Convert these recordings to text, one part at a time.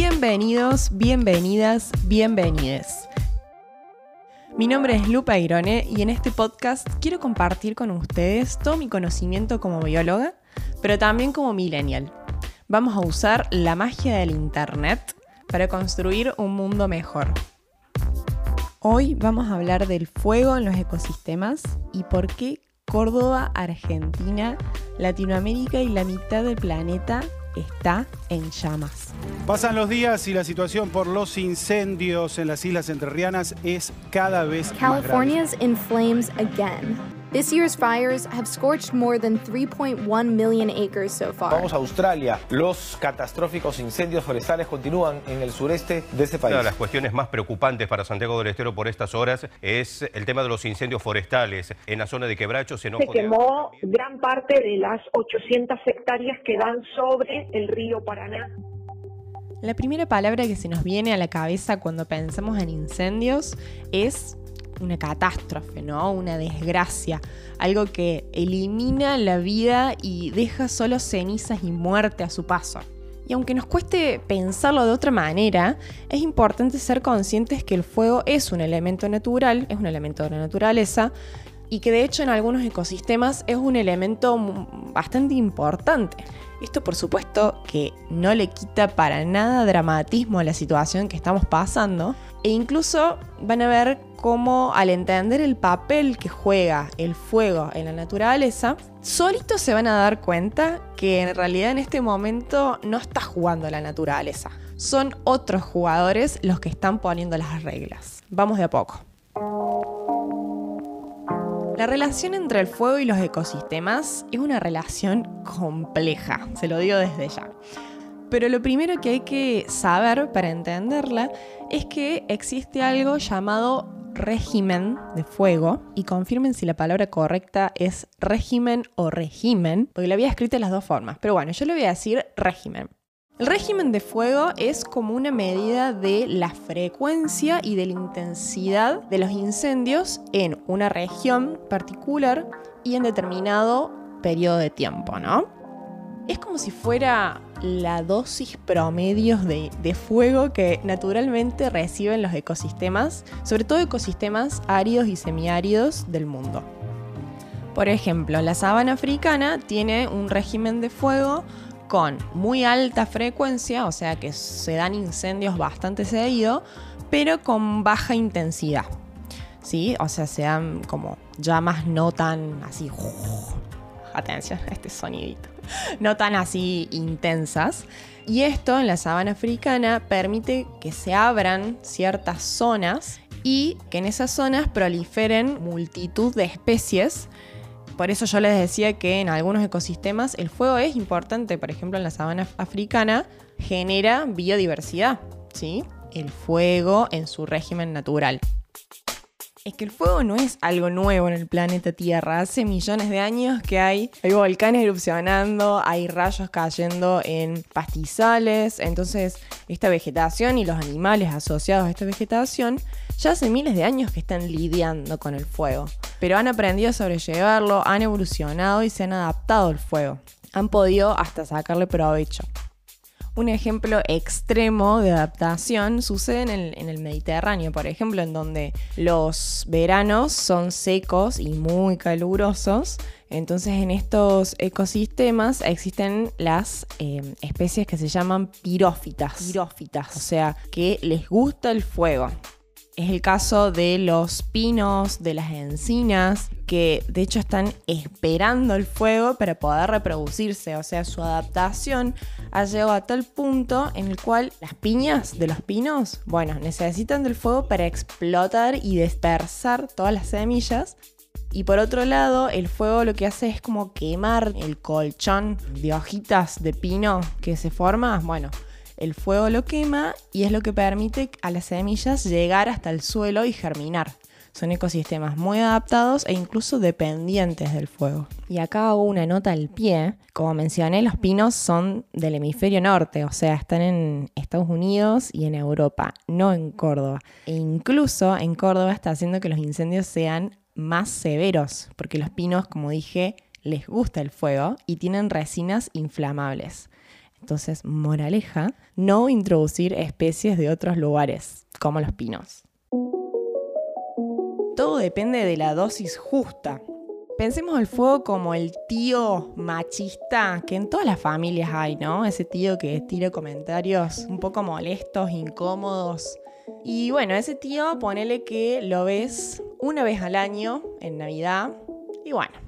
Bienvenidos, bienvenidas, bienvenides. Mi nombre es Lupa Irone y en este podcast quiero compartir con ustedes todo mi conocimiento como bióloga, pero también como millennial. Vamos a usar la magia del Internet para construir un mundo mejor. Hoy vamos a hablar del fuego en los ecosistemas y por qué Córdoba, Argentina, Latinoamérica y la mitad del planeta está en llamas. Pasan los días y la situación por los incendios en las islas entrerrianas es cada vez más grave. California's in flames again. This year's fires have scorched more than 3.1 million acres so far. Vamos a Australia. Los catastróficos incendios forestales continúan en el sureste de este país. Una de las cuestiones más preocupantes para Santiago del Estero por estas horas es el tema de los incendios forestales. En la zona de Quebracho se Se quemó gran parte de las 800 hectáreas que dan sobre el río Paraná. La primera palabra que se nos viene a la cabeza cuando pensamos en incendios es una catástrofe, ¿no? Una desgracia, algo que elimina la vida y deja solo cenizas y muerte a su paso. Y aunque nos cueste pensarlo de otra manera, es importante ser conscientes que el fuego es un elemento natural, es un elemento de la naturaleza, y que de hecho en algunos ecosistemas es un elemento bastante importante. Esto por supuesto que no le quita para nada dramatismo a la situación que estamos pasando, e incluso van a ver cómo al entender el papel que juega el fuego en la naturaleza, solitos se van a dar cuenta que en realidad en este momento no está jugando la naturaleza. Son otros jugadores los que están poniendo las reglas. Vamos de a poco. La relación entre el fuego y los ecosistemas es una relación compleja, se lo digo desde ya. Pero lo primero que hay que saber para entenderla es que existe algo llamado régimen de fuego, y confirmen si la palabra correcta es régimen o régimen, porque la había escrito de las dos formas, pero bueno, yo le voy a decir régimen. El régimen de fuego es como una medida de la frecuencia y de la intensidad de los incendios en una región particular y en determinado periodo de tiempo, ¿no? Es como si fuera la dosis promedio de, de, fuego que naturalmente reciben los ecosistemas, sobre todo ecosistemas áridos y semiáridos del mundo. Por ejemplo, la sabana africana tiene un régimen de fuego con muy alta frecuencia, o sea que se dan incendios bastante seguido, pero con baja intensidad. ¿Sí? O sea, se dan como llamas no tan así. Atención a este sonidito. No tan así intensas. Y esto en la sabana africana permite que se abran ciertas zonas y que en esas zonas proliferen multitud de especies por eso yo les decía que en algunos ecosistemas el fuego es importante. Por ejemplo, en la sabana africana genera biodiversidad. ¿sí? El fuego en su régimen natural. Es que el fuego no es algo nuevo en el planeta Tierra. Hace millones de años que hay, volcanes erupcionando, hay rayos cayendo en pastizales. Entonces, esta vegetación y los animales asociados a esta vegetación ya hace miles de años que están lidiando con el fuego. Pero han aprendido a sobrellevarlo, han evolucionado y se han adaptado al fuego. Han podido hasta sacarle provecho. Un ejemplo extremo de adaptación sucede en el, en el, Mediterráneo, por ejemplo, en donde los veranos son secos y muy calurosos. Entonces en estos ecosistemas existen las eh, especies que se llaman pirófitas. Pirófitas, o sea, que les gusta el fuego. Es el caso de los pinos, de las encinas, que de hecho están esperando el fuego para poder reproducirse. O sea, su adaptación ha llegado a tal punto en el cual las piñas de los pinos, bueno, necesitan del fuego para explotar y dispersar todas las semillas. Y por otro lado, el fuego lo que hace es como quemar el colchón de hojitas de pino que se forma. Bueno, el fuego lo quema y es lo que permite a las semillas llegar hasta el suelo y germinar. Son ecosistemas muy adaptados e incluso dependientes del fuego. Y acá hago una nota al pie. Como mencioné, los pinos son del hemisferio norte, o sea, están en Estados Unidos y en Europa, no en Córdoba. E incluso en Córdoba está haciendo que los incendios sean más severos, porque los pinos, como dije, les gusta el fuego y tienen resinas inflamables. Entonces, moraleja, no introducir especies de otros lugares, como los pinos. Todo depende de la dosis justa. Pensemos el fuego como el tío machista que en todas las familias hay, ¿no? Ese tío que tira comentarios un poco molestos, incómodos. Y bueno, ese tío, ponele que lo ves una vez al año en Navidad. Y bueno,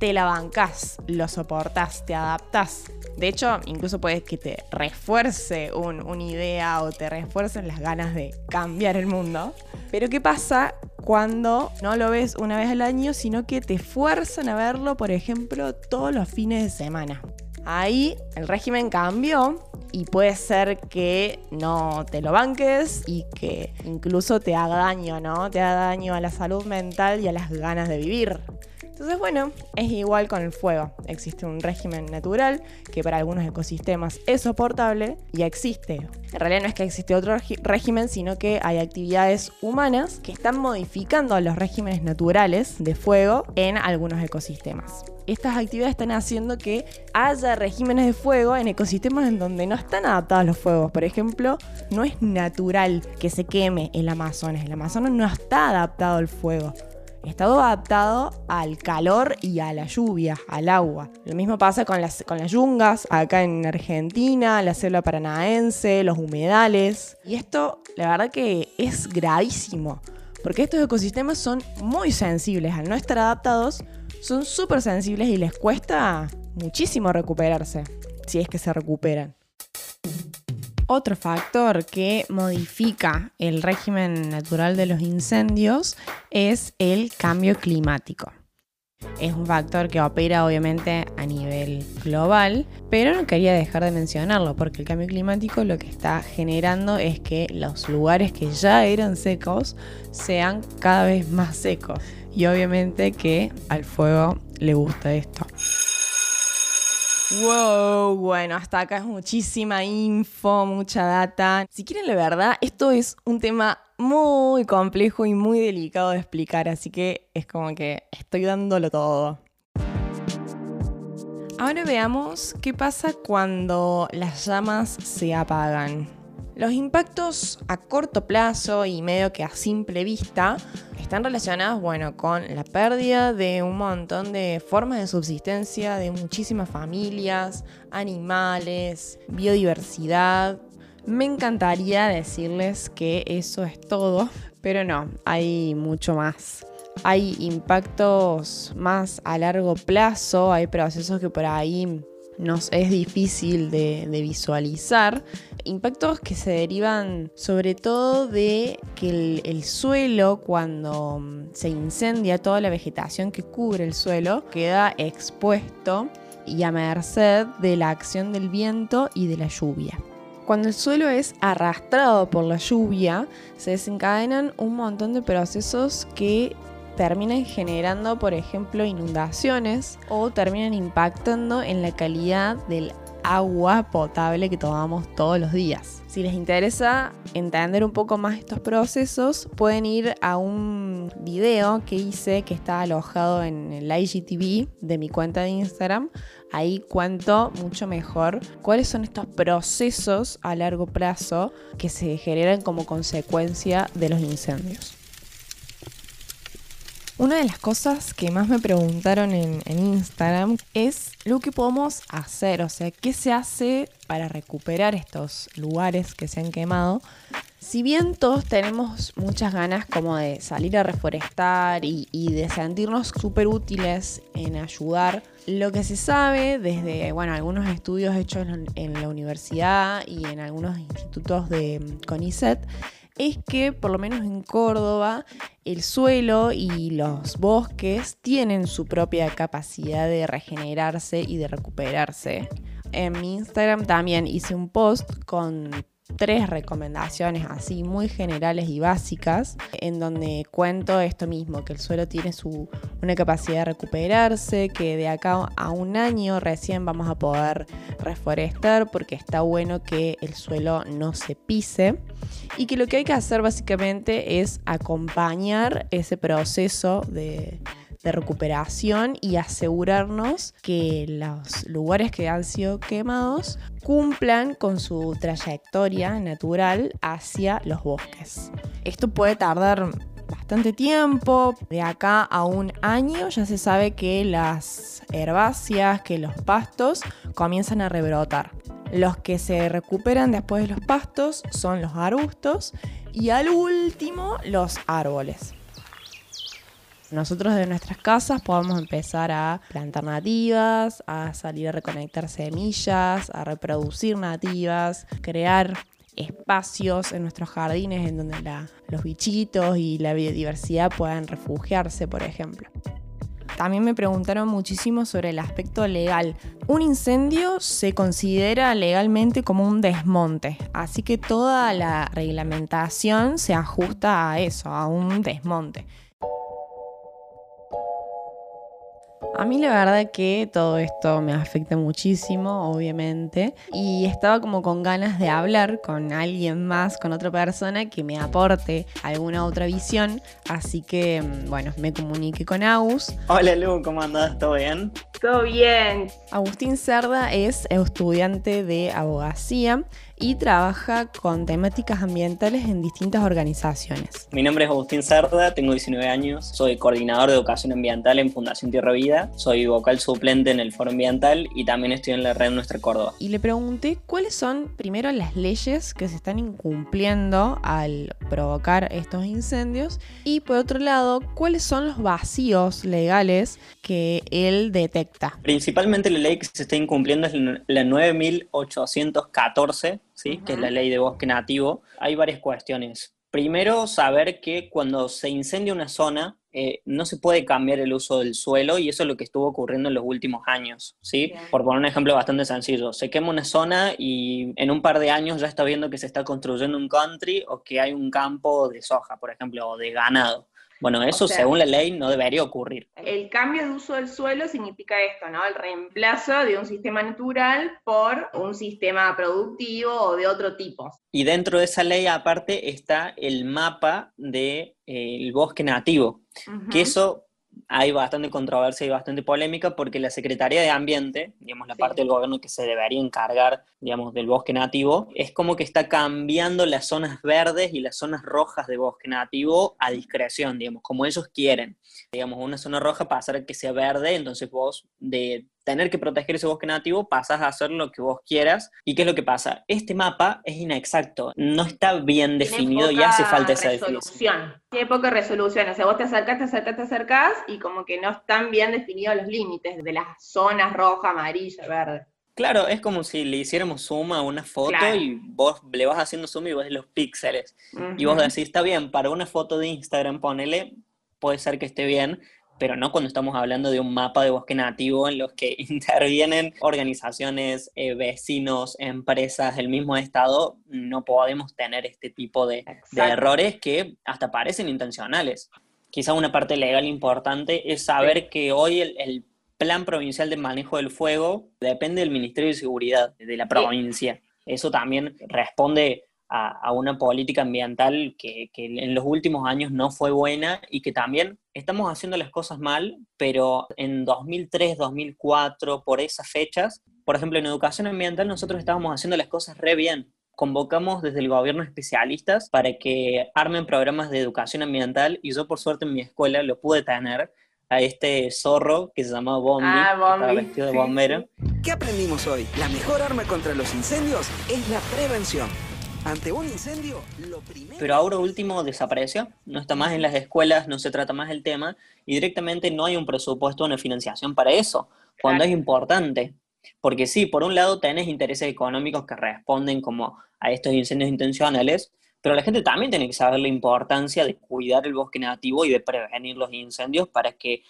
te la bancas, lo soportas, te adaptas. De hecho, incluso puedes que te refuerce una idea o te refuercen las ganas de cambiar el mundo. Pero ¿qué pasa cuando no lo ves una vez al año, sino que te fuerzan a verlo, por ejemplo, todos los fines de semana? Ahí el régimen cambió y puede ser que no te lo banques y que incluso te haga daño, ¿no? Te haga daño a la salud mental y a las ganas de vivir. Entonces, bueno, es igual con el fuego. Existe un régimen natural que para algunos ecosistemas es soportable y existe. En realidad no es que existe otro régimen, sino que hay actividades humanas que están modificando los regímenes naturales de fuego en algunos ecosistemas. Estas actividades están haciendo que haya regímenes de fuego en ecosistemas en donde no están adaptados los fuegos. Por ejemplo, no es natural que se queme el Amazonas. El Amazonas no está adaptado al fuego estado adaptado al calor y a la lluvia, al agua. Lo mismo pasa con las, con las yungas acá en Argentina, la selva paranaense, los humedales. Y esto, la verdad que es gravísimo, porque estos ecosistemas son muy sensibles. Al no estar adaptados, son súper sensibles y les cuesta muchísimo recuperarse, si es que se recuperan. Otro factor que modifica el régimen natural de los incendios es el cambio climático. Es un factor que opera obviamente a nivel global, pero no quería dejar de mencionarlo porque el cambio climático lo que está generando es que los lugares que ya eran secos sean cada vez más secos. Y obviamente que al fuego le gusta esto. Wow, bueno, hasta acá es muchísima info, mucha data. Si quieren la verdad, esto es un tema muy complejo y muy delicado de explicar, así que es como que estoy dándolo todo. Ahora veamos qué pasa cuando las llamas se apagan. Los impactos a corto plazo y medio que a simple vista están relacionados, bueno, con la pérdida de un montón de formas de subsistencia de muchísimas familias, animales, biodiversidad. Me encantaría decirles que eso es todo, pero no, hay mucho más. Hay impactos más a largo plazo, hay procesos que por ahí nos es difícil de, visualizar. Impactos que se derivan sobre todo de que el, suelo, cuando mm, se incendia toda la vegetación que cubre el suelo, queda expuesto y a merced de la acción del viento y de la lluvia. Cuando el suelo es arrastrado por la lluvia, se desencadenan un montón de procesos que terminan generando, por ejemplo, inundaciones o terminan impactando en la calidad del agua potable que tomamos todos los días. Si les interesa entender un poco más estos procesos, pueden ir a un video que hice que está alojado en el IGTV de mi cuenta de Instagram. Ahí cuento mucho mejor cuáles son estos procesos a largo plazo que se generan como consecuencia de los incendios. Una de las cosas que más me preguntaron en, Instagram es lo que podemos hacer, o sea, qué se hace para recuperar estos lugares que se han quemado. Si bien todos tenemos muchas ganas como de salir a reforestar y, de sentirnos súper útiles en ayudar, lo que se sabe desde bueno, algunos estudios hechos en la universidad y en algunos institutos de CONICET es que por lo menos en Córdoba el suelo y los bosques tienen su propia capacidad de regenerarse y de recuperarse. En mi Instagram también hice un post con tres recomendaciones así muy generales y básicas en donde cuento esto mismo, que el suelo tiene su, una capacidad de recuperarse, que de acá a un año recién vamos a poder reforestar porque está bueno que el suelo no se pise y que lo que hay que hacer básicamente es acompañar ese proceso de, de recuperación y asegurarnos que los lugares que han sido quemados cumplan con su trayectoria natural hacia los bosques. Esto puede tardar bastante tiempo, de acá a un año ya se sabe que las herbáceas, que los pastos comienzan a rebrotar. Los que se recuperan después de los pastos son los arbustos y al último los árboles. Nosotros de nuestras casas podemos empezar a plantar nativas, a salir a reconectar semillas, a reproducir nativas, crear espacios en nuestros jardines en donde los bichitos y la biodiversidad puedan refugiarse, por ejemplo. También me preguntaron muchísimo sobre el aspecto legal. Un incendio se considera legalmente como un desmonte, así que toda la reglamentación se ajusta a eso, a un desmonte. A mí la verdad que todo esto me afecta muchísimo, obviamente, y estaba como con ganas de hablar con alguien más, con otra persona que me aporte alguna otra visión, así que mm, bueno, me comuniqué con Agus. Hola Lu, ¿cómo andás? ¿Todo bien? Todo bien. Agustín Cerda es estudiante de abogacía y trabaja con temáticas ambientales en distintas organizaciones. Mi nombre es Agustín Cerda, tengo 19 años, soy coordinador de educación ambiental en Fundación Tierra Vida, soy vocal suplente en el Foro Ambiental y también estoy en la red Nuestra Córdoba. Y le pregunté cuáles son primero las leyes que se están incumpliendo al provocar estos incendios y por otro lado, cuáles son los vacíos legales que él detecta. Principalmente la ley que se está incumpliendo es la 9814 que es la ley de bosque nativo, hay varias cuestiones. Primero, saber que cuando se incendia una zona, eh, no se puede cambiar el uso del suelo y eso es lo que estuvo ocurriendo en los últimos años, ¿sí? Por poner un ejemplo bastante sencillo, se quema una zona y en un par de años ya está viendo que se está construyendo un country o que hay un campo de soja, por ejemplo, o de ganado. Bueno, eso según la ley no debería ocurrir. El cambio de uso del suelo significa esto, ¿no? El reemplazo de un sistema natural por un sistema productivo o de otro tipo. Y dentro de esa ley aparte está el mapa del de, eh, bosque nativo, que eso hay bastante controversia y bastante polémica porque la Secretaría de Ambiente, digamos, la parte del gobierno que se debería encargar, digamos, del bosque nativo, es como que está cambiando las zonas verdes y las zonas rojas de bosque nativo a discreción, digamos, como ellos quieren. Digamos, una zona roja pasa a que sea verde, entonces vos de tener que proteger ese bosque nativo, pasas a hacer lo que vos quieras. ¿Y qué es lo que pasa? Este mapa es inexacto, no está bien definido y hace falta esa definición. Tiene poca resolución, o sea, vos te acercás, te acercás, te acercás y como que no están bien definidos los límites de las zonas roja, amarilla, verde. Claro, es como si le hiciéramos zoom a una foto y vos le vas haciendo zoom y ves los píxeles. Y vos decís, está bien, para una foto de Instagram ponele, puede ser que esté bien, pero no cuando estamos hablando de un mapa de bosque nativo en los que intervienen organizaciones, eh, vecinos, empresas del mismo estado, no podemos tener este tipo de, errores que hasta parecen intencionales. Quizá una parte legal importante es saber que hoy el, plan provincial de manejo del fuego depende del Ministerio de Seguridad de la provincia. Eso también responde a, una política ambiental que, en los últimos años no fue buena y que también estamos haciendo las cosas mal, pero en 2003, 2004, por esas fechas, por ejemplo, en educación ambiental nosotros estábamos haciendo las cosas re bien. Convocamos desde el gobierno especialistas para que armen programas de educación ambiental y yo por suerte en mi escuela lo pude tener a este zorro que se llamaba Bombi, ah, vestido de bombero. ¿Qué aprendimos hoy? La mejor arma contra los incendios es la prevención. Ante un incendio, lo primero... Pero ahora último desapareció, no está más en las escuelas, no se trata más el tema y directamente no hay un presupuesto, una financiación para eso, cuando es importante. Porque sí, por un lado tenés intereses económicos que responden como a estos incendios intencionales, pero la gente también tiene que saber la importancia de cuidar el bosque nativo y de prevenir los incendios para que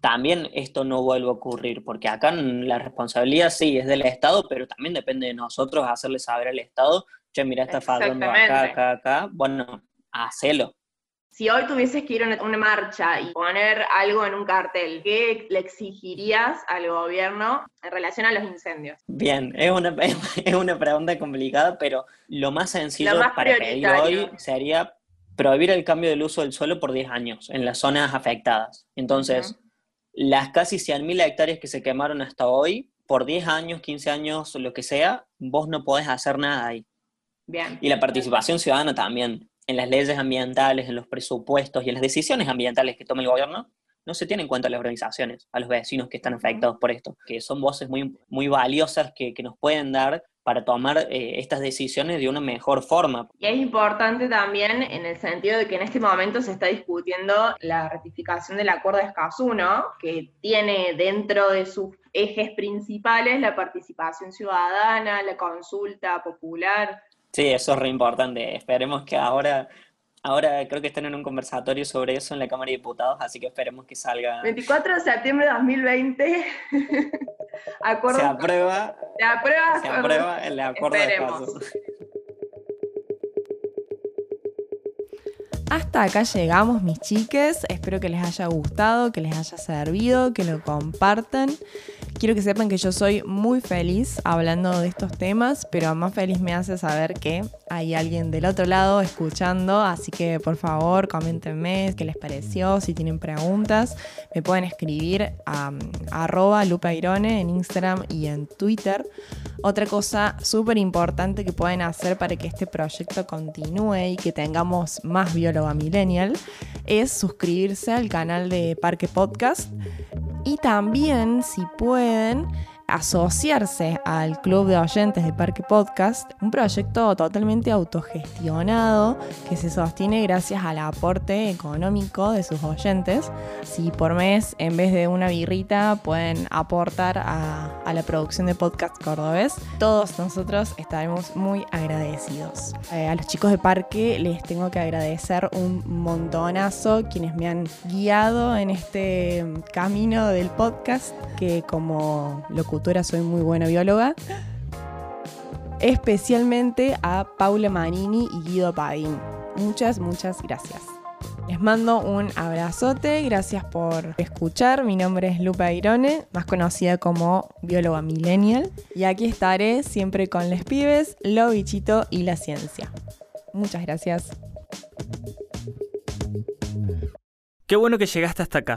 también esto no vuelva a ocurrir, porque acá la responsabilidad sí es del Estado, pero también depende de nosotros hacerle saber al Estado che, mira, está fallando acá, acá, acá, bueno, hacelo. Si hoy tuvieses que ir a una marcha y poner algo en un cartel, ¿qué le exigirías al gobierno en relación a los incendios? Bien, es una, es una pregunta complicada, pero lo más sencillo para pedir hoy sería prohibir el cambio del uso del suelo por 10 años en las zonas afectadas. Entonces, las casi 100.000 hectáreas que se quemaron hasta hoy, por 10 años, 15 años, lo que sea, vos no podés hacer nada ahí. Bien. Y la participación ciudadana también, en las leyes ambientales, en los presupuestos y en las decisiones ambientales que toma el gobierno, no se tienen en cuenta a las organizaciones, a los vecinos que están afectados por esto, que son voces muy, muy valiosas que, que nos pueden dar para tomar eh, estas decisiones de una mejor forma. Y es importante también en el sentido de que en este momento se está discutiendo la ratificación del acuerdo de Escazú, ¿no? que tiene dentro de sus ejes principales la participación ciudadana, la consulta popular. Sí, eso es re importante. Esperemos que ahora Ahora creo que están en un conversatorio sobre eso en la Cámara de Diputados, así que esperemos que salga. 24 de septiembre de 2020. acuerdo. Se aprueba. Se aprueba. Se aprueba el acuerdo Esperemos. de Hasta acá llegamos, mis chiques. Espero que les haya gustado, que les haya servido, que lo compartan. Quiero que sepan que yo soy muy feliz hablando de estos temas, pero más feliz me hace saber que hay alguien del otro lado escuchando, así que por favor coméntenme qué les pareció, si tienen preguntas, me pueden escribir a, arroba lupairone en Instagram y en Twitter. Otra cosa súper importante que pueden hacer para que este proyecto continúe y que tengamos más bióloga millennial es suscribirse al canal de Parque Podcast y también, si pueden, asociarse al Club de Oyentes de Parque Podcast, un proyecto totalmente autogestionado que se sostiene gracias al aporte económico de sus oyentes. Si por mes, en vez de una birrita, pueden aportar a, la producción de podcast cordobés, todos nosotros estaremos muy agradecidos. Eh, a los chicos de Parque les tengo que agradecer un montonazo quienes me han guiado en este camino del podcast que como locutor soy muy buena bióloga. Especialmente a Paula Manini y Guido Padín. Muchas, muchas gracias. Les mando un abrazote, gracias por escuchar. Mi nombre es Lupa Irone, más conocida como bióloga millennial. Y aquí estaré siempre con les pibes, lo bichito y la ciencia. Muchas gracias. Qué bueno que llegaste hasta acá